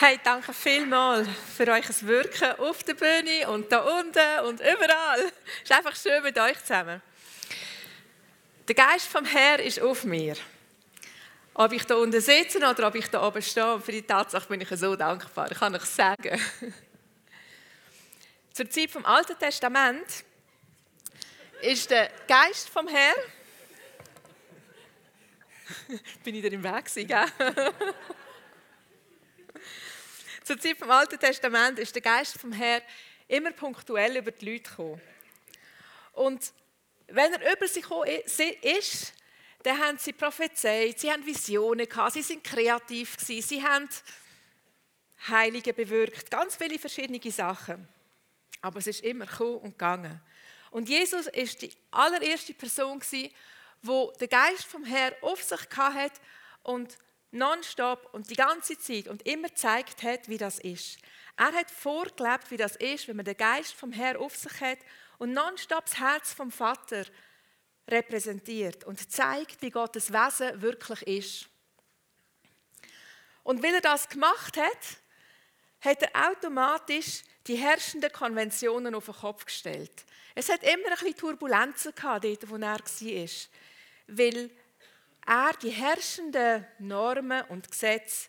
Hey, danke vielmals für euch Wirken auf der Bühne und da unten und überall. Es ist einfach schön mit euch zusammen. Der Geist vom Herrn ist auf mir. Ob ich da unten sitze oder ob ich da oben stehe, für die Tatsache bin ich so dankbar. Ich kann euch sagen. Zur Zeit vom Alten Testament ist der Geist vom Herrn. bin ich da im Weg gewesen, Zur Zeit vom Alten Testament ist der Geist vom Herrn immer punktuell über die Leute gekommen. Und wenn er über sie gekommen ist, dann haben sie prophezeit, sie haben Visionen gehabt, sie sind kreativ gewesen, sie haben Heilige bewirkt, ganz viele verschiedene Sachen. Aber es ist immer gekommen und gegangen. Und Jesus ist die allererste Person gewesen, wo der Geist vom Herrn auf sich hat und nonstop und die ganze Zeit und immer gezeigt hat, wie das ist. Er hat vorgelebt, wie das ist, wenn man den Geist vom Herrn auf sich hat und nonstop das Herz vom Vater repräsentiert und zeigt, wie Gottes Wesen wirklich ist. Und weil er das gemacht hat, hat er automatisch die herrschenden Konventionen auf den Kopf gestellt. Es hat immer ein bisschen Turbulenzen gehabt, dort, wo er war, weil er die herrschenden Normen und Gesetze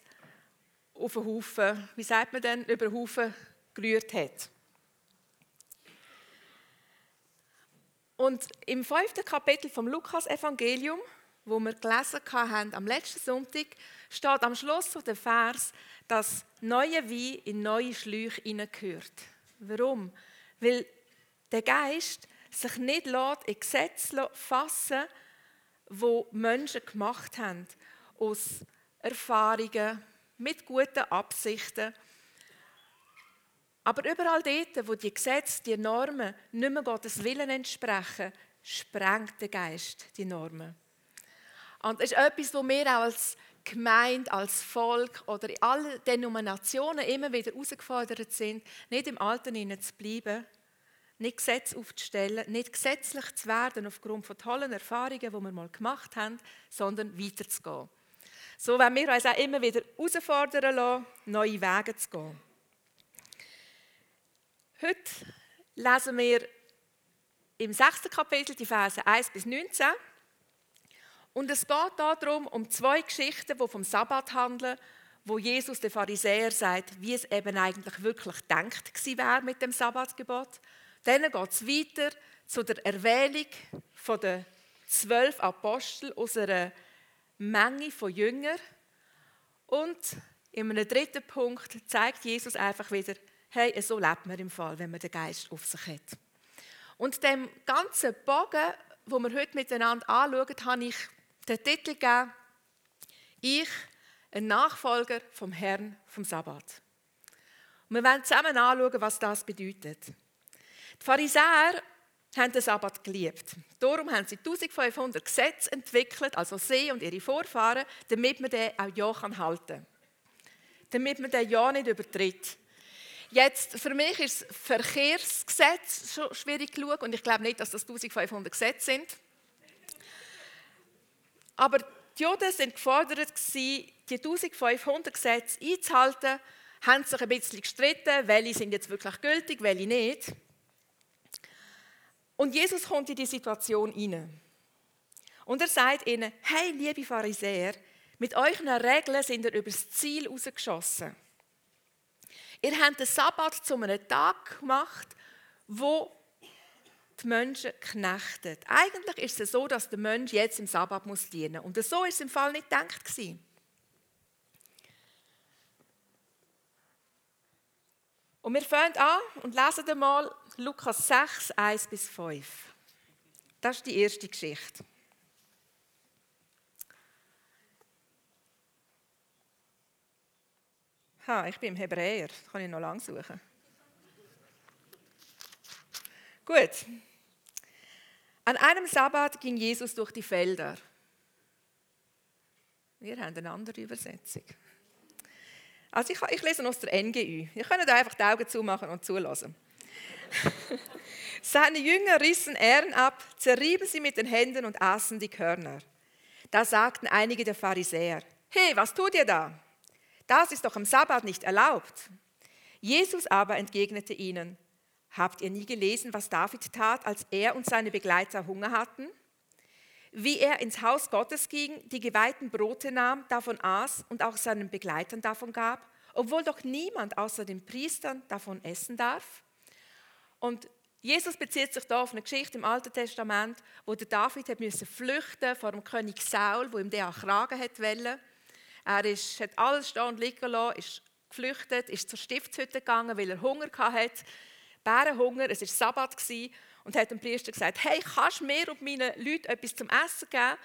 auf den Haufen, wie sagt man denn, über den Haufen gerührt hat. Und im fünften Kapitel vom Lukas-Evangelium, wo wir gelesen haben am letzten Sonntag, steht am Schluss der Vers, dass neue Wein in neue Schläuche hineingehört. Warum? Weil der Geist sich nicht in Gesetze fassen lässt, wo Menschen gemacht haben, aus Erfahrungen, mit guten Absichten. Aber überall dort, wo die Gesetze, die Normen nicht mehr Gottes Willen entsprechen, sprengt der Geist die Normen. Und das ist etwas, wo wir auch als Gemeinde, als Volk oder in allen Denominationen immer wieder herausgefordert sind, nicht im Alten zu bleiben, nicht Gesetze aufzustellen, nicht gesetzlich zu werden aufgrund von tollen Erfahrungen, die wir mal gemacht haben, sondern weiterzugehen. So wenn wir uns auch immer wieder herausfordern lassen, neue Wege zu gehen. Heute lesen wir im sechsten Kapitel die Verse 1 bis 19. Und es geht darum, um zwei Geschichten, die vom Sabbat handeln, wo Jesus den Pharisäer sagt, wie es eben eigentlich wirklich denkt war mit dem Sabbatgebot dann geht es weiter zu der Erwählung der zwölf Apostel aus einer Menge von Jüngern. Und in einem dritten Punkt zeigt Jesus einfach wieder, hey, so lebt man im Fall, wenn man den Geist auf sich hat. Und dem ganzen Bogen, wo wir heute miteinander anschauen, habe ich den Titel gegeben, ich, ein Nachfolger vom Herrn vom Sabbat. Und wir werden zusammen anschauen, was das bedeutet. Die Pharisäer haben den Sabbat geliebt. Darum haben sie 1500 Gesetze entwickelt, also sie und ihre Vorfahren, damit man den auch ja halten kann. Damit man den ja nicht übertritt. Jetzt, für mich ist das Verkehrsgesetz schon schwierig genug und ich glaube nicht, dass das 1500 Gesetze sind. Aber die Juden sind gefordert, die 1500 Gesetze einzuhalten, haben sich ein bisschen gestritten, welche sind jetzt wirklich gültig, welche nicht. Und Jesus kommt in die Situation hinein. Und er sagt ihnen, hey, liebe Pharisäer, mit euren Regeln sind ihr übers Ziel rausgeschossen. Ihr habt den Sabbat zu einem Tag gemacht, wo die Menschen knechtet. Eigentlich ist es so, dass der Mensch jetzt im Sabbat muss dienen muss. Und so ist es im Fall nicht gedacht. Und wir fangen an und lesen einmal Lukas 6, 1 bis 5. Das ist die erste Geschichte. Ha, ich bin im Hebräer, das kann ich noch lang suchen. Gut. An einem Sabbat ging Jesus durch die Felder. Wir haben eine andere Übersetzung. Also ich, ich lese aus der NGÜ. Ihr könnt einfach die Augen zumachen und zulassen. Seine Jünger rissen Ähren ab, zerrieben sie mit den Händen und aßen die Körner. Da sagten einige der Pharisäer, hey, was tut ihr da? Das ist doch am Sabbat nicht erlaubt. Jesus aber entgegnete ihnen, habt ihr nie gelesen, was David tat, als er und seine Begleiter Hunger hatten? Wie er ins Haus Gottes ging, die geweihten Brote nahm, davon aß und auch seinen Begleitern davon gab, obwohl doch niemand außer den Priestern davon essen darf? Und Jesus bezieht sich da auf eine Geschichte im Alten Testament, wo der David hat müssen flüchten vor dem König Saul, wo ihm der Kragen hat wollte. Er ist, hat alles stehen und liegen lassen, ist geflüchtet, ist zur Stiftshütte gegangen, weil er Hunger hatte. Bärenhunger, es war Sabbat und hat dem Priester gesagt, hey, kannst du mir und meinen Leuten etwas zum Essen geben?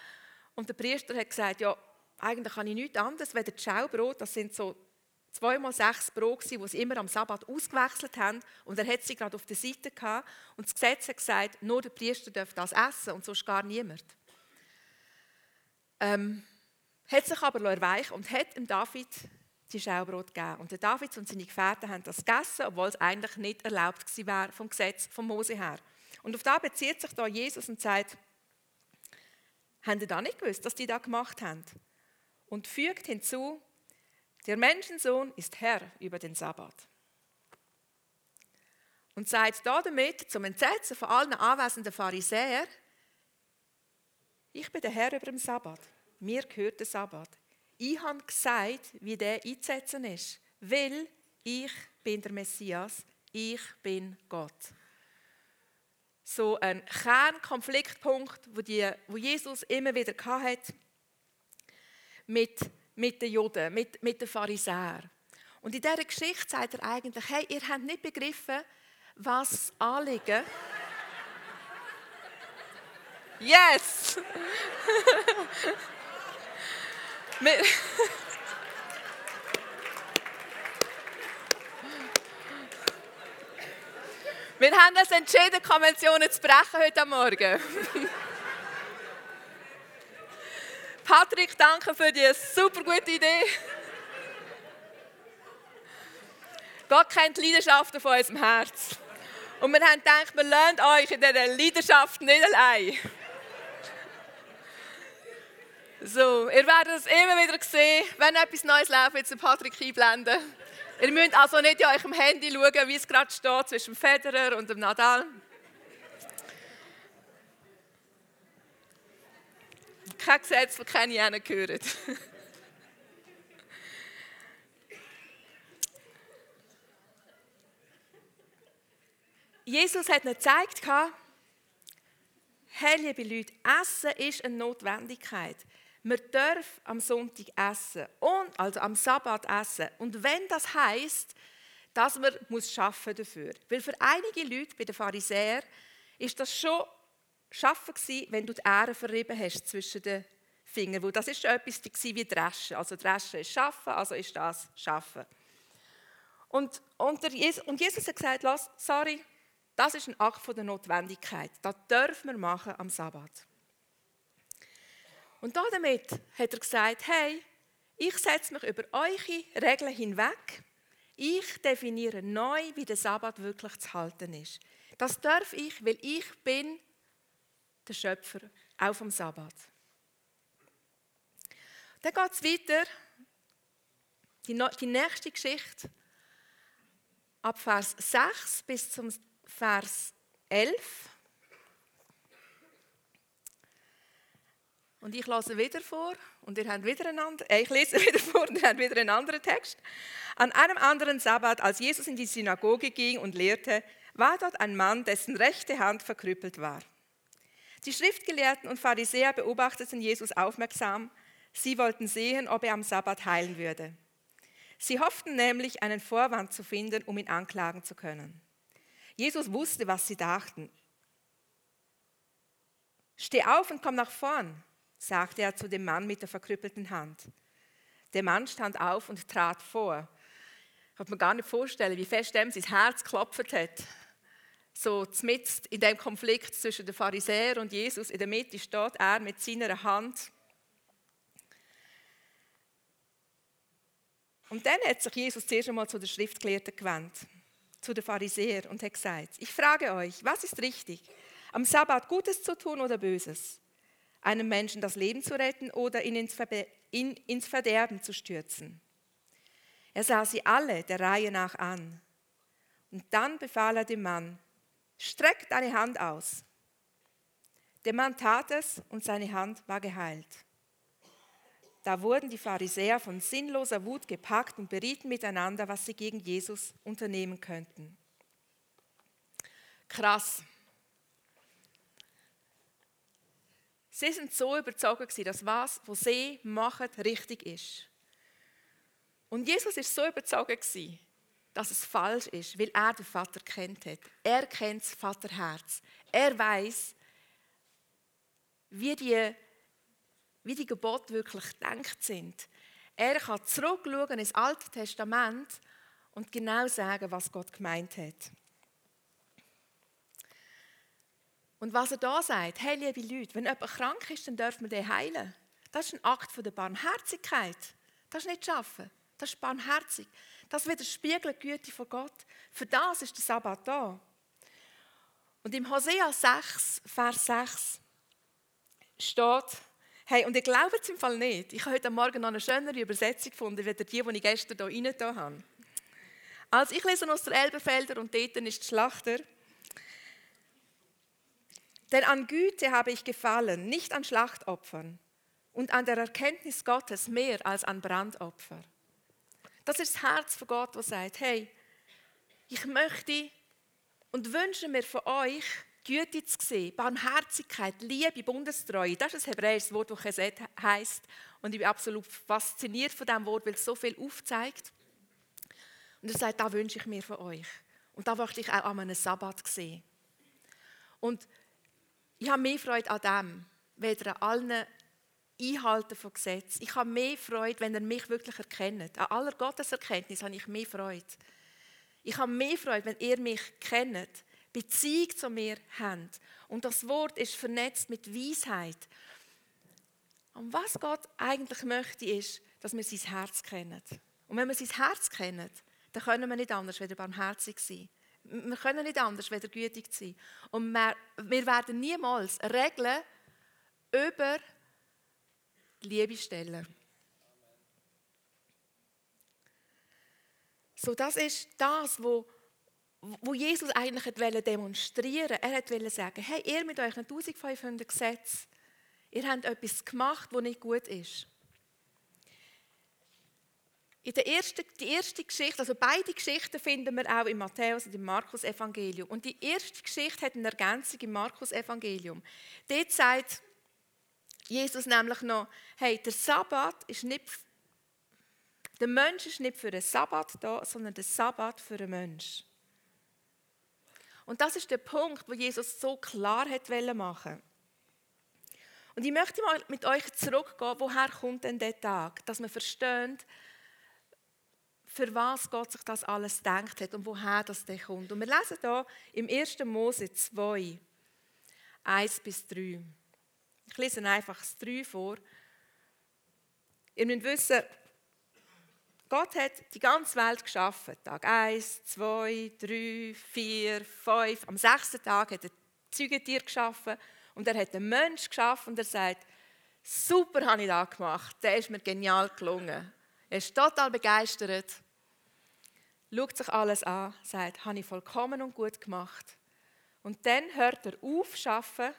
Und der Priester hat gesagt, ja, eigentlich kann ich nichts anderes, das Schaubrot, das sind so zweimal sechs Brot, die sie immer am Sabbat ausgewechselt haben. Und er hat sie gerade auf der Seite gehabt. Und das Gesetz hat gesagt, nur der Priester darf das essen und sonst gar niemand. Ähm, hat sich aber erweicht und hat dem David die Schaubrot gegeben. Und der David und seine Gefährten haben das gegessen, obwohl es eigentlich nicht erlaubt war vom Gesetz von Mose her. Und auf da bezieht sich da Jesus und sagt, haben ihr da nicht gewusst, was die da gemacht haben? Und fügt hinzu, der Menschensohn ist Herr über den Sabbat. Und sagt damit zum Entsetzen von allen anwesenden Pharisäern, ich bin der Herr über den Sabbat. Mir gehört der Sabbat. Ich habe gesagt, wie der einzusetzen ist, weil ich bin der Messias, ich bin Gott. So ein Kernkonfliktpunkt, wo, die, wo Jesus immer wieder hatte mit mit den Juden, mit, mit den Pharisäern. Und in dieser Geschichte sagt er eigentlich, hey, ihr habt nicht begriffen, was Anliegen. Yes! wir, haben uns entschieden, Konventionen zu brechen heute Morgen. Patrick, danke für die super gute Idee. Gott kennt die Leidenschaften von unserem Herz. Und wir haben gedacht, wir lernen euch in dieser Leidenschaft nicht allein. So, ihr werdet es immer wieder sehen, wenn etwas Neues läuft, jetzt den Patrick einblenden. Ihr müsst also nicht in eurem Handy schauen, wie es gerade steht zwischen Federer und dem Nadal. Kein Gesetz, das keine gehört. Jesus hat ihnen gezeigt, hey, liebe Leute, Essen ist eine Notwendigkeit. Man darf am Sonntag essen, und, also am Sabbat essen. Und wenn das heißt, dass man muss schaffen dafür. Weil für einige Leute bei den Pharisäern ist das schon Schaffen war, wenn du die Ähren verrieben hast zwischen den Fingern. Das ist etwas wie Dreschen. Also Dreschen ist Schaffen, also ist das Schaffen. Und, und, Jesus, und Jesus hat gesagt, Lass, sorry, das ist ein Akt von der Notwendigkeit. Das dürfen wir machen am Sabbat. Und damit hat er gesagt, hey, ich setze mich über eure Regeln hinweg. Ich definiere neu, wie der Sabbat wirklich zu halten ist. Das darf ich, weil ich bin der Schöpfer, auch vom Sabbat. Dann geht es weiter, die, die nächste Geschichte, ab Vers 6 bis zum Vers 11. Und ich lese wieder vor und ihr habt wieder einen äh, ich lese wieder vor und ihr habt wieder einen anderen Text. An einem anderen Sabbat, als Jesus in die Synagoge ging und lehrte, war dort ein Mann, dessen rechte Hand verkrüppelt war. Die Schriftgelehrten und Pharisäer beobachteten Jesus aufmerksam. Sie wollten sehen, ob er am Sabbat heilen würde. Sie hofften nämlich, einen Vorwand zu finden, um ihn anklagen zu können. Jesus wusste, was sie dachten. Steh auf und komm nach vorn, sagte er zu dem Mann mit der verkrüppelten Hand. Der Mann stand auf und trat vor. Ich kann mir gar nicht vorstellen, wie fest ihm sein Herz geklopft hat so zmitzt in dem Konflikt zwischen den Pharisäern und Jesus, in der Mitte steht er mit seiner Hand. Und dann hat sich Jesus zuerst einmal zu den Schriftgelehrten gewandt, zu den Pharisäern und hat gesagt, ich frage euch, was ist richtig? Am Sabbat Gutes zu tun oder Böses? Einem Menschen das Leben zu retten oder ihn ins, Verderben zu stürzen? Er sah sie alle der Reihe nach an. Und dann befahl er dem Mann, streck deine Hand aus. Der Mann tat es und seine Hand war geheilt. Da wurden die Pharisäer von sinnloser Wut gepackt und berieten miteinander, was sie gegen Jesus unternehmen könnten. Krass. Sie sind so überzeugt, dass was, was sie machen, richtig ist. Und Jesus ist so überzeugt, dass es falsch ist, weil er den Vater kennt hat. Er kennt das Vaterherz. Er weiß, wie die, wie die Gebote wirklich gedacht sind. Er kann zurückschauen ins Alte Testament und genau sagen, was Gott gemeint hat. Und was er da sagt, hey liebe Leute, wenn jemand krank ist, dann dürfen wir den heilen. Das ist ein Akt der Barmherzigkeit. Das ist nicht schaffen. Das ist barmherzig. Das widerspiegelt die Güte von Gott. Für das ist der Sabbat da. Und im Hosea 6, Vers 6 steht, hey, und ich glaube es im Fall nicht. Ich habe heute Morgen noch eine schönere Übersetzung gefunden, als die, die ich gestern hier rein habe. Also ich lese aus der Elbenfelder und dort ist Schlachter. Denn an Güte habe ich gefallen, nicht an Schlachtopfern und an der Erkenntnis Gottes mehr als an Brandopfer. Das ist das Herz von Gott, das sagt, hey, ich möchte und wünsche mir von euch, Güte zu sehen, Barmherzigkeit, Liebe, Bundestreue. Das ist ein hebräisches Wort, das Chesed heisst. Und ich bin absolut fasziniert von diesem Wort, weil es so viel aufzeigt. Und er sagt, da wünsche ich mir von euch. Und da möchte ich auch an einem Sabbat sehen. Und ich habe mehr Freude an dem, weder an allen Einhalten von Gesetzen. Ich habe mehr Freude, wenn ihr mich wirklich erkennt. An aller Gotteserkenntnis habe ich mehr Freude. Ich habe mehr Freude, wenn ihr mich kennt, Beziehung zu mir habt. Und das Wort ist vernetzt mit Weisheit. Und was Gott eigentlich möchte, ist, dass wir sein Herz kennen. Und wenn wir sein Herz kennen, dann können wir nicht anders als barmherzig sein. Wir können nicht anders als gütig sein. Und wir, wir werden niemals Regeln über Liebe stellen. So, das ist das, wo, wo Jesus eigentlich demonstrieren wollte. Er wollte sagen, hey, ihr mit euch 1500 Gesetzen, ihr habt etwas gemacht, das nicht gut ist. In der ersten, die erste Geschichte, also beide Geschichten finden wir auch im Matthäus und im Markus Evangelium. Und die erste Geschichte hat eine Ergänzung im Markus Evangelium. Dort sagt Jesus nämlich noch, hey, der Sabbat ist nicht, der Mensch ist nicht für den Sabbat da, sondern der Sabbat für den Mensch. Und das ist der Punkt, wo Jesus so klar hat machen Und ich möchte mal mit euch zurückgehen, woher kommt denn der Tag, dass man versteht, für was Gott sich das alles denkt hat und woher das denn kommt. Und wir lesen hier im 1. Mose 2, 1 bis 3. Ich lese einfach das 3 vor. Ihr müsst wissen, Gott hat die ganze Welt geschaffen. Tag 1, 2, 3, 4, 5. Am sechsten Tag hat er Zeugetier geschaffen und er hat einen Mensch geschaffen und er sagt, super habe ich das gemacht, der ist mir genial gelungen. Er ist total begeistert, schaut sich alles an, sagt, habe ich vollkommen und gut gemacht. Und dann hört er auf, arbeiten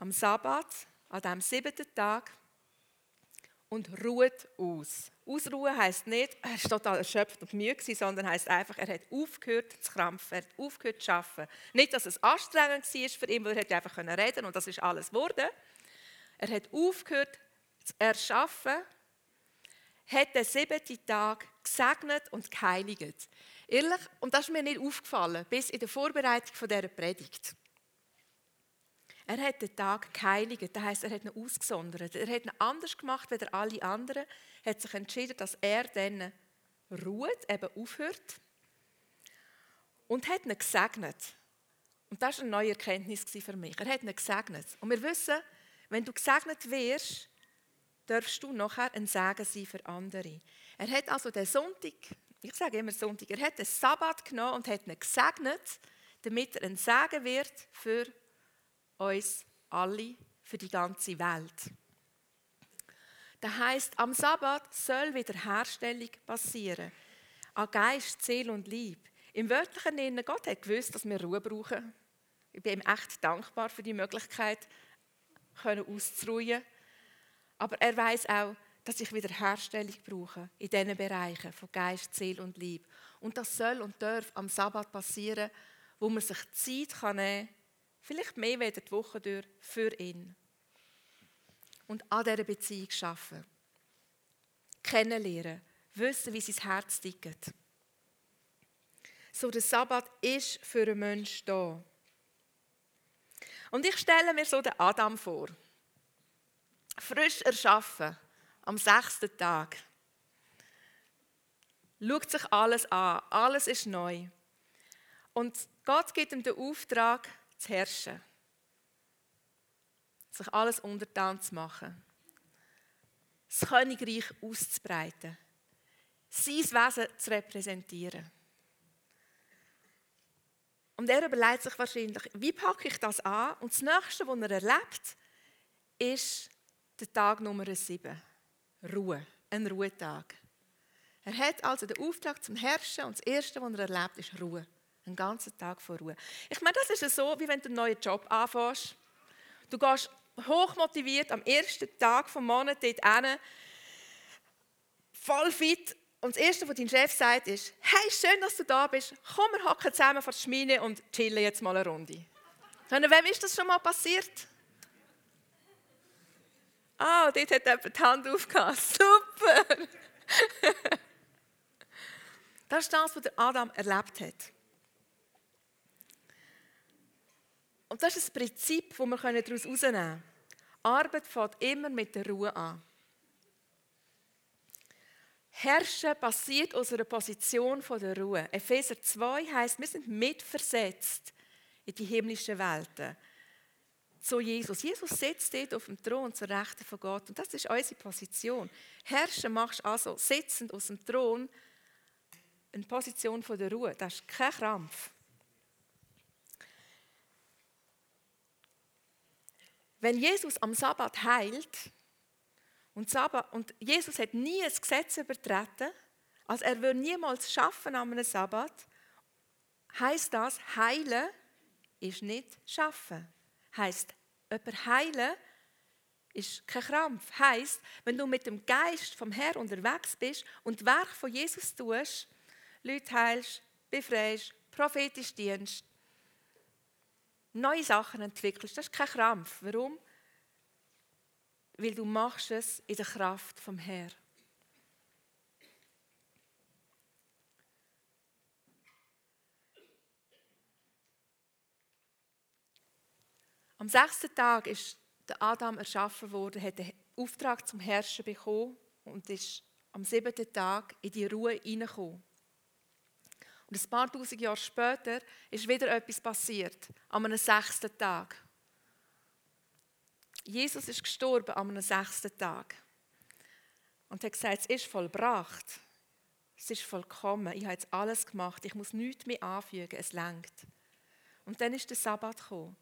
am Sabbat, an dem siebten Tag und ruht aus. Ausruhen heißt nicht, er ist total erschöpft und müde, sondern heißt einfach, er hat aufgehört zu krampfen, er hat aufgehört zu arbeiten. Nicht, dass es anstrengend war für ihn, weil er einfach reden konnte und das ist alles geworden. Er hat aufgehört zu erschaffen, hat den siebten Tag gesegnet und geheiligt. Ehrlich, und das ist mir nicht aufgefallen, bis in der Vorbereitung dieser Predigt. Er hat den Tag geheiligt, das heisst, er hat ihn ausgesondert. Er hat ihn anders gemacht als alle anderen, Er hat sich entschieden, dass er dann ruht, eben aufhört und hat ihn gesegnet. Und das war eine neue Erkenntnis für mich. Er hat ihn gesegnet. Und wir wissen, wenn du gesegnet wirst, darfst du nachher ein Segen sein für andere. Er hat also den Sonntag, ich sage immer Sonntag, er hat den Sabbat genommen und hat ihn gesegnet, damit er ein Segen wird für uns alle, für die ganze Welt. Das heißt, am Sabbat soll Wiederherstellung passieren. An Geist, Seele und Lieb. Im wörtlichen Sinne, Gott hat gewusst, dass wir Ruhe brauchen. Ich bin ihm echt dankbar für die Möglichkeit, auszuruhen. Aber er weiß auch, dass ich Wiederherstellung brauche in diesen Bereichen von Geist, Seele und Lieb. Und das soll und darf am Sabbat passieren, wo man sich Zeit nehmen kann, vielleicht mehr wieder die Woche durch, für ihn. Und an dieser Beziehung arbeiten. Kennenlernen, wissen, wie sein Herz tickt. So, der Sabbat ist für einen Menschen da. Und ich stelle mir so den Adam vor. Frisch erschaffen, am sechsten Tag. Schaut sich alles an, alles ist neu. Und Gott gibt ihm den Auftrag, zu herrschen. Sich alles untertan zu machen. Das Königreich auszubreiten. Sein Wesen zu repräsentieren. Und er überlegt sich wahrscheinlich, wie packe ich das an? Und das Nächste, was er erlebt, ist der Tag Nummer 7. Ruhe, ein Ruhetag. Er hat also den Auftrag zum Herrschen und das Erste, was er erlebt, ist Ruhe. Ein ganzen Tag von Ruhe. Ich meine, das ist so, wie wenn du einen neuen Job anfängst. Du gehst hochmotiviert am ersten Tag vom Monat dort hin, voll fit und das Erste, was dein Chef sagt, ist, hey, schön, dass du da bist. Komm, wir hocken zusammen vor der Schmine und chillen jetzt mal eine Runde. wem ist das schon mal passiert? Ah, oh, dort hat jemand die Hand aufgehört. Super! das ist das, was Adam erlebt hat. Und das ist das Prinzip, das wir daraus herausnehmen können. Arbeit fängt immer mit der Ruhe an. Herrschen passiert aus einer Position der Ruhe. Epheser 2 heißt, wir sind mitversetzt in die himmlischen Welten. Zu Jesus. Jesus sitzt dort auf dem Thron zur Rechten von Gott. Und das ist unsere Position. Herrschen machst also sitzend aus dem Thron eine Position der Ruhe. Das ist kein Krampf. Wenn Jesus am Sabbat heilt, und, Sabbat, und Jesus hat nie ein Gesetz übertreten, also er will niemals schaffen an einem Sabbat, heißt das, heilen ist nicht schaffen. Heißt, jemand heilen ist kein Krampf. Heißt, wenn du mit dem Geist vom Herrn unterwegs bist und Werk von Jesus tust, Leute heilst, befreist, prophetisch dienst, neue Sachen entwickelst, das ist kein Krampf. Warum? weil du machst es in der Kraft vom Herrn. Am sechsten Tag ist der Adam erschaffen worden, hat den Auftrag zum Herrschen bekommen und ist am siebten Tag in die Ruhe hineingekommen. Und ein paar tausend Jahre später ist wieder etwas passiert, am sechsten Tag. Jesus ist gestorben am sechsten Tag und hat gesagt, es ist vollbracht. Es ist vollkommen. Ich habe jetzt alles gemacht. Ich muss nichts mehr anfügen. Es lenkt. Und dann ist der Sabbat gekommen.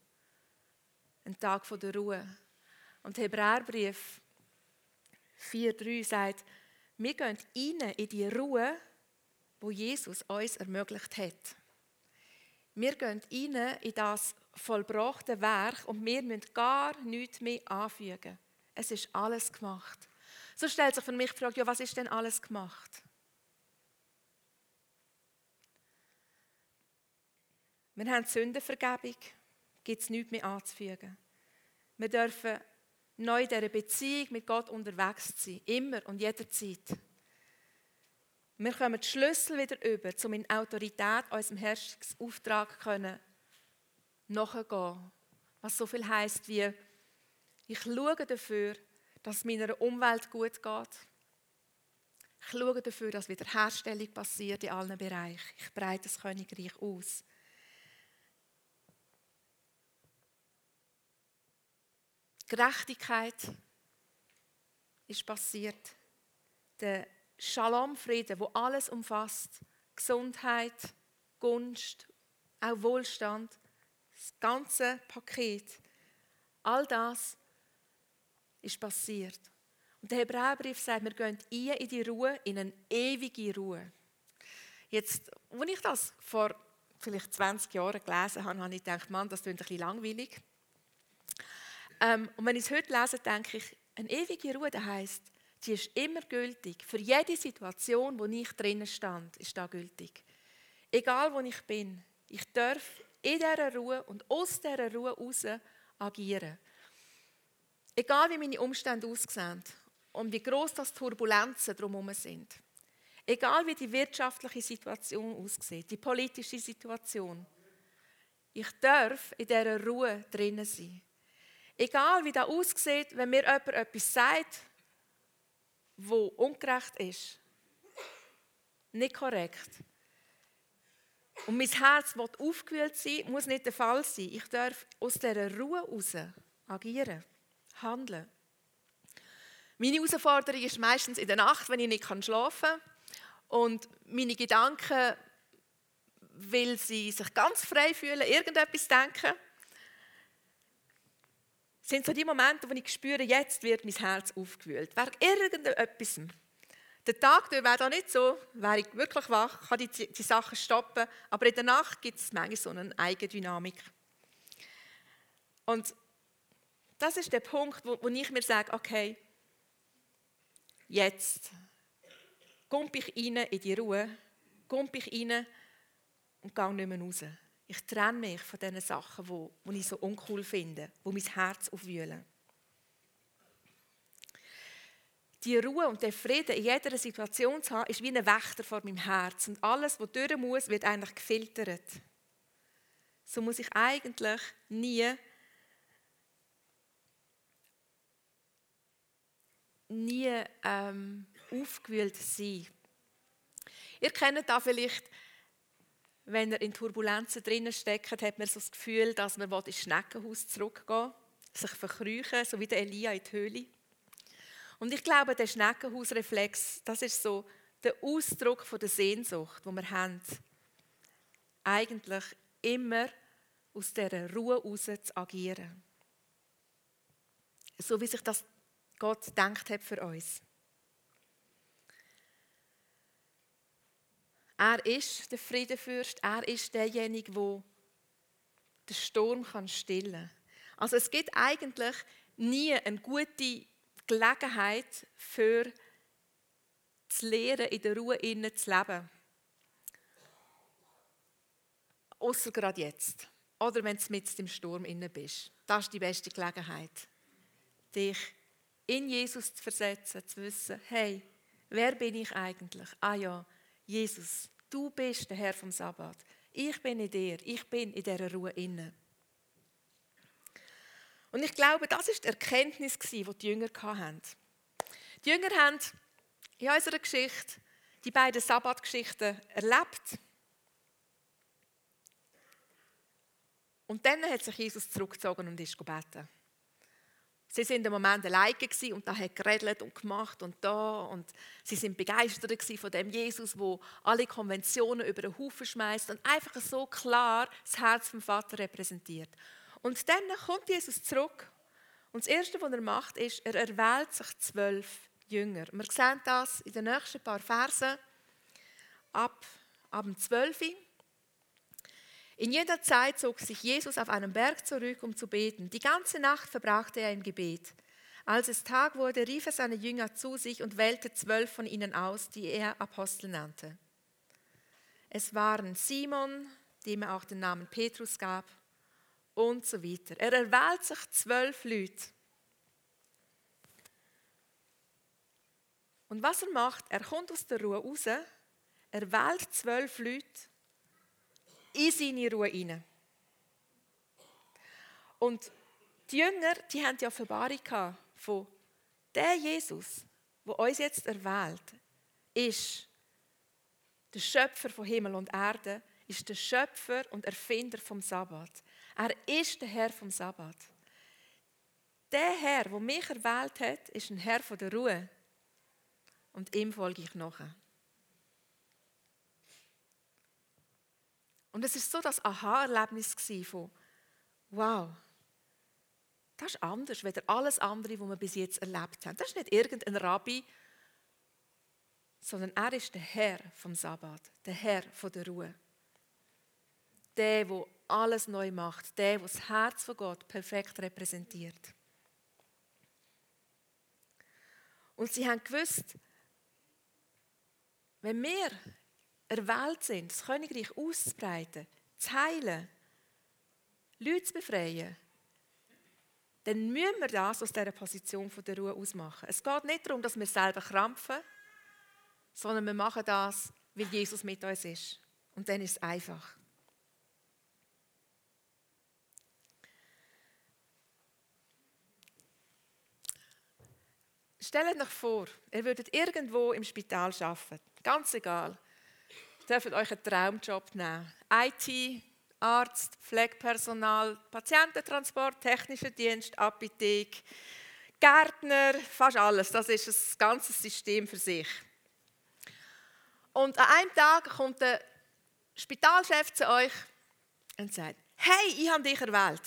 Ein Tag der Ruhe. Und der Hebräerbrief 4,3 sagt, wir gehen rein in die Ruhe, wo Jesus uns ermöglicht hat. Wir gehen rein in das vollbrachte Werk und wir müssen gar nichts mehr anfügen. Es ist alles gemacht. So stellt sich für mich die Frage, ja, was ist denn alles gemacht? Wir haben Sündenvergebung, gibt es nichts mehr anzufügen. Wir dürfen neu in dieser Beziehung mit Gott unterwegs sein, immer und jederzeit. Wir kommen die Schlüssel wieder über, um in Autorität unserem Herrschungsauftrag können nachgehen. Was so viel heißt wie, ich schaue dafür, dass es meiner Umwelt gut geht. Ich schaue dafür, dass Wiederherstellung passiert in allen Bereichen. Ich breite das Königreich aus. Gerechtigkeit ist passiert. Der Shalom-Frieden, wo alles umfasst, Gesundheit, Gunst, auch Wohlstand, das ganze Paket, all das ist passiert. Und der Hebräerbrief sagt, wir gehen ein in die Ruhe, in eine ewige Ruhe. Jetzt, als ich das vor vielleicht 20 Jahren gelesen habe, habe ich gedacht, Mann, das klingt ein bisschen langweilig. Ähm, und wenn ich es heute lese, denke ich, eine ewige Ruhe, das heisst, die ist immer gültig. Für jede Situation, wo ich drinnen stand, ist da gültig. Egal, wo ich bin, ich darf in dieser Ruhe und aus dieser Ruhe heraus agieren. Egal, wie meine Umstände aussehen und wie groß das Turbulenzen drumherum sind. Egal, wie die wirtschaftliche Situation aussieht, die politische Situation. Ich darf in dieser Ruhe drinnen sein. Egal, wie das aussieht, wenn mir jemand etwas sagt, wo ungerecht ist, nicht korrekt. Und mein Herz will aufgewühlt sein, muss nicht der Fall sein. Ich darf aus dieser Ruhe heraus agieren, handeln. Meine Herausforderung ist meistens in der Nacht, wenn ich nicht schlafen kann. Und meine Gedanken, weil sie sich ganz frei fühlen, irgendetwas denken, sind so die Momente, wo ich spüre, jetzt wird mein Herz aufgewühlt. Wegen irgendetwas. Der Tag wäre da nicht so, wäre ich wirklich wach, kann die, die Sachen stoppen, aber in der Nacht gibt es manchmal so eine Eigendynamik. Und das ist der Punkt, wo, wo ich mir sage, okay, jetzt komme ich rein in die Ruhe, komme ich rein und gehe nicht mehr raus. Ich trenne mich von diesen Sachen, die, die ich so uncool finde, die mein Herz aufwühlen. Die Ruhe und der Frieden in jeder Situation zu haben, ist wie ein Wächter vor meinem Herz. Und alles, was durch muss, wird eigentlich gefiltert. So muss ich eigentlich nie nie ähm, aufgewühlt sein. Ihr kennt da vielleicht wenn er in Turbulenzen drinnen steckt, hat man so das Gefühl, dass man ins Schneckenhaus zurückgehen sich verkrüchen, so wie der Elia in die Höhle. Und ich glaube, der Schneckenhausreflex, das ist so der Ausdruck von der Sehnsucht, wo wir haben, eigentlich immer aus dieser Ruhe heraus zu agieren. So wie sich das Gott denkt hat für uns. Er ist der Friedenfürst, er ist derjenige, der den Sturm kann stillen kann. Also es gibt eigentlich nie eine gute Gelegenheit für zu lernen, in der Ruhe innen zu leben. Außer gerade jetzt. Oder wenn du mit im Sturm innen bist. Das ist die beste Gelegenheit. Dich in Jesus zu versetzen, zu wissen, hey, wer bin ich eigentlich? Ah ja, Jesus, du bist der Herr vom Sabbat. Ich bin in dir, ich bin in dieser Ruhe inne. Und ich glaube, das ist die Erkenntnis, die die Jünger hatten. Die Jünger haben in unserer Geschichte die beiden Sabbatgeschichten erlebt. Und dann hat sich Jesus zurückgezogen und ist gebeten. Sie sind im Moment alleine und da hat geredet und gemacht und da und sie sind begeistert von dem Jesus, wo alle Konventionen über den Haufen schmeißt und einfach so klar das Herz vom Vater repräsentiert. Und dann kommt Jesus zurück und das Erste, was er macht, ist, er erwählt sich zwölf Jünger. Wir sehen das in den nächsten paar Versen ab, ab dem 12. In jeder Zeit zog sich Jesus auf einen Berg zurück, um zu beten. Die ganze Nacht verbrachte er im Gebet. Als es Tag wurde, rief er seine Jünger zu sich und wählte zwölf von ihnen aus, die er Apostel nannte. Es waren Simon, dem er auch den Namen Petrus gab, und so weiter. Er erwählt sich zwölf Leute. Und was er macht, er kommt aus der Ruhe raus, er wählt zwölf Leute in seine Ruhe hinein. Und die Jünger, die haben die Offenbarung von der Jesus, der uns jetzt erwählt, ist der Schöpfer von Himmel und Erde, ist der Schöpfer und Erfinder vom Sabbat. Er ist der Herr vom Sabbat. Der Herr, der mich erwählt hat, ist ein Herr von der Ruhe. Und ihm folge ich nachher. Und es ist so das Aha-Erlebnis von, wow, Das ist anders als alles andere, was wir bis jetzt erlebt haben. Das ist nicht irgendein Rabbi, sondern er ist der Herr vom Sabbat, der Herr von der Ruhe. Der, der alles neu macht, der, der das Herz von Gott perfekt repräsentiert. Und sie haben gewusst, wenn wir erwählt sind, das Königreich auszubreiten, zu heilen, Leute zu befreien, dann müssen wir das aus dieser Position von der Ruhe ausmachen. Es geht nicht darum, dass wir selber krampfen, sondern wir machen das, weil Jesus mit uns ist. Und dann ist es einfach. Stellt euch vor, ihr würdet irgendwo im Spital arbeiten. Ganz egal. Dürft euch einen Traumjob nehmen. IT, Arzt, Pflegepersonal, Patiententransport, technischer Dienst, Apotheke, Gärtner, fast alles. Das ist ein ganzes System für sich. Und an einem Tag kommt der Spitalchef zu euch und sagt, hey, ich habe dich erwählt.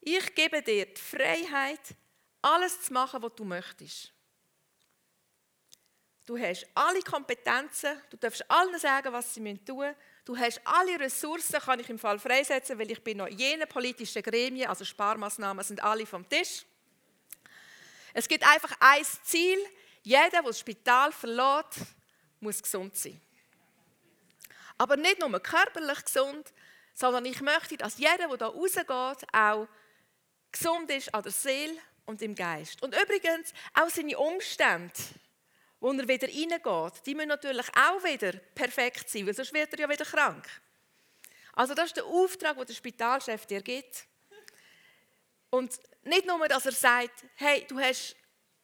Ich gebe dir die Freiheit, alles zu machen, was du möchtest. Du hast alle Kompetenzen, du darfst allen sagen, was sie tun müssen. Du hast alle Ressourcen, kann ich im Fall freisetzen, weil ich bin noch jene politischen Gremien, also Sparmaßnahmen sind alle vom Tisch. Es gibt einfach ein Ziel, jeder, der das Spital verlässt, muss gesund sein. Aber nicht nur körperlich gesund, sondern ich möchte, dass jeder, der da rausgeht, auch gesund ist an der Seele und im Geist. Und übrigens auch seine Umstände, wo er wieder reingeht, die müssen natürlich auch wieder perfekt sein, weil sonst wird er ja wieder krank. Also das ist der Auftrag, den der Spitalchef dir gibt. Und nicht nur, dass er sagt, hey, du hast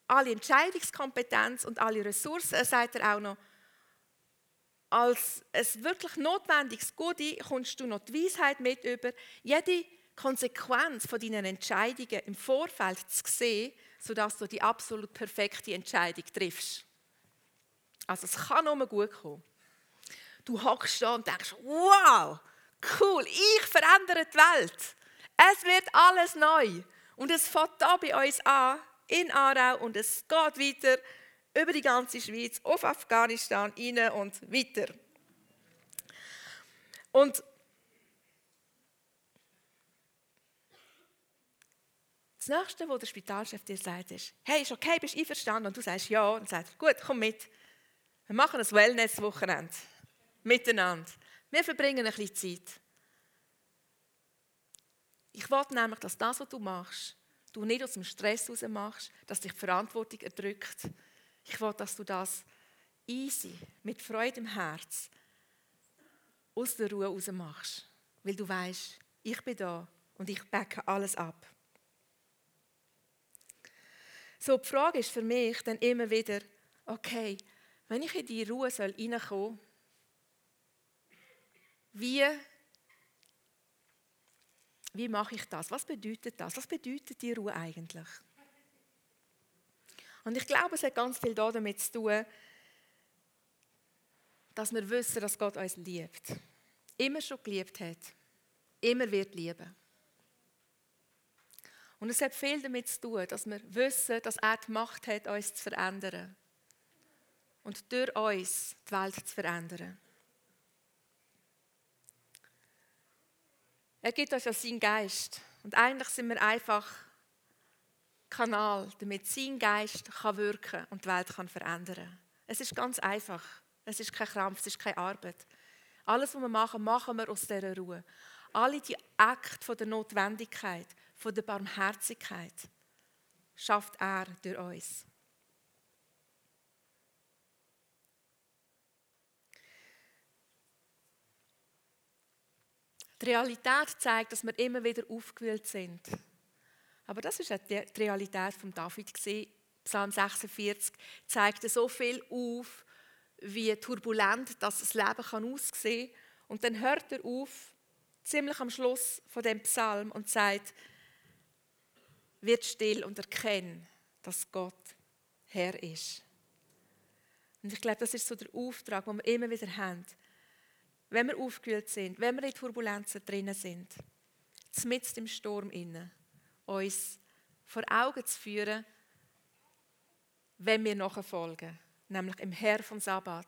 alle Entscheidungskompetenz und alle Ressourcen, er sagt er auch noch, als es wirklich notwendiges Gute kommst du noch die Weisheit mit über, jede Konsequenz von deinen Entscheidungen im Vorfeld zu sehen, sodass du die absolut perfekte Entscheidung triffst. Also es kann nur gut kommen. Du hockst da und denkst, wow, cool, ich verändere die Welt. Es wird alles neu. Und es fängt da bei uns an, in Aarau und es geht weiter über die ganze Schweiz, auf Afghanistan, rein und weiter. Und das Nächste, was der Spitalchef dir sagt, ist, hey, ist okay, bist du einverstanden? Und du sagst ja und sagst, gut, komm mit. Wir machen ein Wellness-Wochenende miteinander. Wir verbringen ein bisschen Zeit. Ich will nämlich, dass das, was du machst, du nicht aus dem Stress heraus machst, dass dich die Verantwortung erdrückt. Ich will, dass du das easy, mit Freude im Herz, aus der Ruhe heraus machst. Weil du weißt, ich bin da und ich backe alles ab. So, die Frage ist für mich dann immer wieder, okay, wenn ich in die Ruhe soll, wie wie mache ich das? Was bedeutet das? Was bedeutet die Ruhe eigentlich? Und ich glaube, es hat ganz viel damit zu tun, dass wir wissen, dass Gott uns liebt. Immer schon geliebt hat. Immer wird lieben. Und es hat viel damit zu tun, dass wir wissen, dass er die Macht hat, uns zu verändern. Und durch uns die Welt zu verändern. Er gibt uns ja seinen Geist. Und eigentlich sind wir einfach Kanal, damit sein Geist kann wirken und die Welt kann verändern Es ist ganz einfach. Es ist kein Krampf, es ist keine Arbeit. Alles, was wir machen, machen wir aus dieser Ruhe. Alle die Akte der Notwendigkeit, von der Barmherzigkeit schafft er durch uns. Die Realität zeigt, dass wir immer wieder aufgewühlt sind. Aber das ist die Realität von David Psalm 46 zeigt so viel auf, wie turbulent das Leben kann aussehen kann. Und dann hört er auf, ziemlich am Schluss von dem Psalm und sagt: Wird still und erkenn, dass Gott Herr ist. Und ich glaube, das ist so der Auftrag, den wir immer wieder haben wenn wir aufgewühlt sind, wenn wir in Turbulenzen drinnen sind, mitten im Sturm inne, uns vor Augen zu führen, wenn wir nachfolgen, nämlich im Herr vom Sabbat,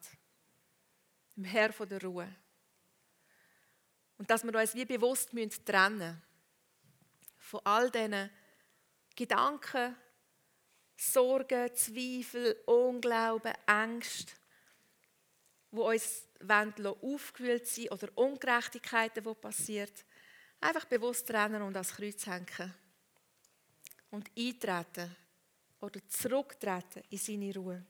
im Herr von der Ruhe. Und dass wir uns wie bewusst müssen trennen von all diesen Gedanken, Sorgen, Zweifel, Unglauben, Ängste, wo uns aufgewühlt sind oder Ungerechtigkeiten, die passieren, einfach bewusst trennen und ans Kreuz hängen. Und eintreten oder zurücktreten in seine Ruhe.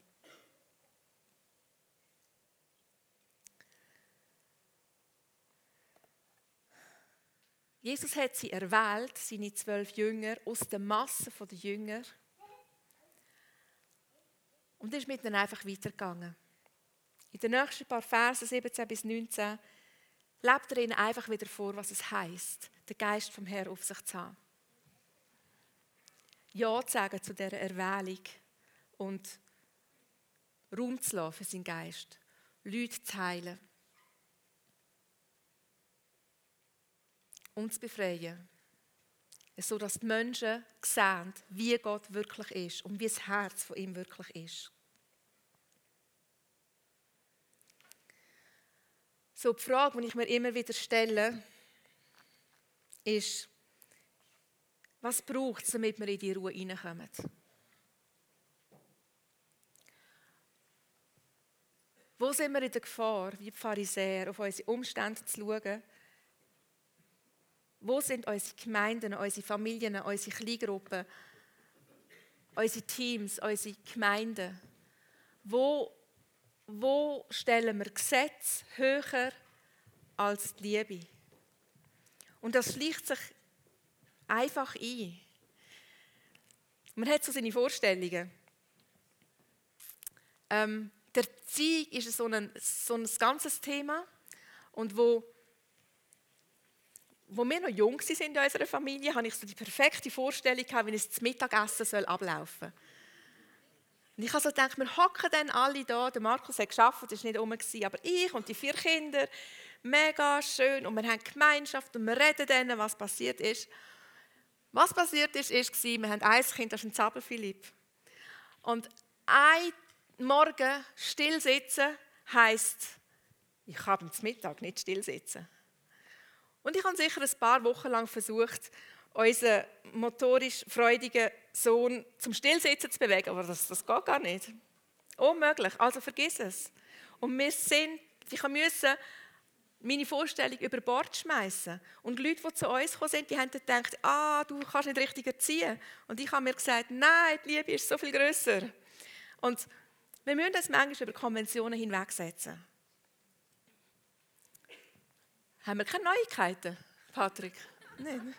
Jesus hat sie erwählt, seine zwölf Jünger, aus der Masse der Jünger. Und ist mit ihnen einfach weitergegangen. In den nächsten paar Versen, 17 bis 19, lebt er ihnen einfach wieder vor, was es heißt, den Geist vom Herrn auf sich zu haben. Ja zu sagen zu dieser Erwählung und Raum zu lassen für seinen Geist, Leute zu heilen und zu befreien. So dass die Menschen sehen, wie Gott wirklich ist und wie das Herz von ihm wirklich ist. So die Frage, die ich mir immer wieder stelle, ist, was braucht es, damit wir in die Ruhe hineinkommen? Wo sind wir in der Gefahr, wie die Pharisäer, auf unsere Umstände zu schauen? Wo sind unsere Gemeinden, unsere Familien, unsere Kleingruppen, unsere Teams, unsere Gemeinden? Wo, wo stellen wir Gesetze höher als die Liebe? Und das schlicht sich einfach ein. Man hat so seine Vorstellungen. Ähm, der Erziehung ist so ein, so ein ganzes Thema. Und wo, wo wir noch jung waren in unserer Familie, hatte ich so die perfekte Vorstellung, wie es zum Mittagessen ablaufen soll. Und ich habe so wir hocken dann alle da. Der Markus hat geschafft, das war nicht rum, aber ich und die vier Kinder, mega schön. Und wir haben Gemeinschaft und wir reden dann, was passiert ist. Was passiert ist, ist, wir haben ein Kind, das ist ein Zabel Philipp. Und ein Morgen still sitzen heisst, ich habe am Mittag nicht still sitzen. Und ich habe sicher ein paar Wochen lang versucht, unseren motorisch freudigen Sohn zum Stillsitzen zu bewegen, aber das, das geht gar nicht. Unmöglich, also vergiss es. Und wir sind, ich musste meine Vorstellung über Bord schmeißen. Und Leute, die zu uns gekommen sind, die haben gedacht, ah, du kannst nicht richtig erziehen. Und ich habe mir gesagt, nein, die Liebe ist so viel größer. Und wir müssen das manchmal über Konventionen hinwegsetzen. Haben wir keine Neuigkeiten, Patrick? Nein.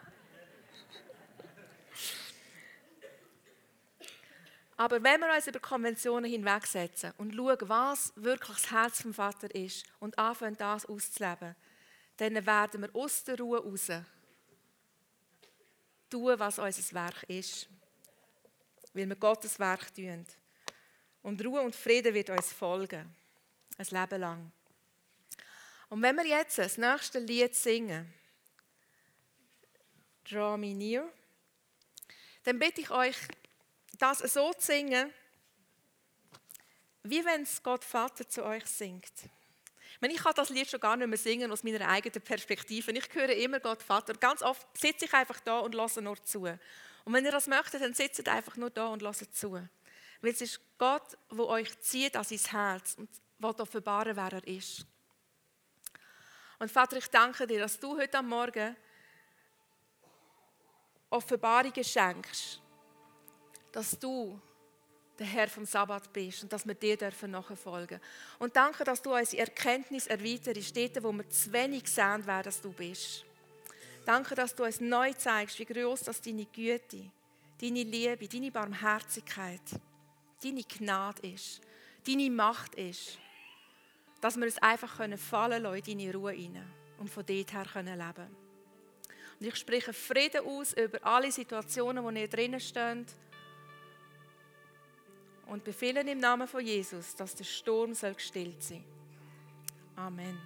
Aber wenn wir uns über Konventionen hinwegsetzen und schauen, was wirklich das Herz vom Vater ist und anfangen, das auszuleben, dann werden wir aus der Ruhe raus tun, was unser Werk ist. Weil wir Gottes Werk tun. Und Ruhe und Frieden wird uns folgen. Ein Leben lang. Und wenn wir jetzt das nächste Lied singen, Draw Me Near, dann bitte ich euch, das so zu singen, wie wenn es Gott Vater zu euch singt. Ich, kann das Lied schon gar nicht mehr singen aus meiner eigenen Perspektive. Ich höre immer Gott Vater. Ganz oft sitze ich einfach da und lasse nur zu. Und wenn ihr das möchtet, dann sitzt einfach nur da und lasst zu. Weil es ist Gott, der euch zieht an sein Herz und will offenbaren, wer er ist. Und Vater, ich danke dir, dass du heute am Morgen Offenbarungen schenkst dass du der Herr vom Sabbat bist und dass wir dir dürfen nachfolgen. Und danke, dass du unsere Erkenntnis erweiterst, dort, wo wir zu wenig sehen, wer dass du bist. Danke, dass du uns neu zeigst, wie groß das deine Güte, deine Liebe, deine Barmherzigkeit, deine Gnade ist, deine Macht ist. Dass wir es einfach fallen lassen in deine Ruhe hinein und von dort her leben können. Und ich spreche Frieden aus über alle Situationen, wo ihr drinnen steht und befehlen im Namen von Jesus, dass der Sturm soll gestillt sein. Amen.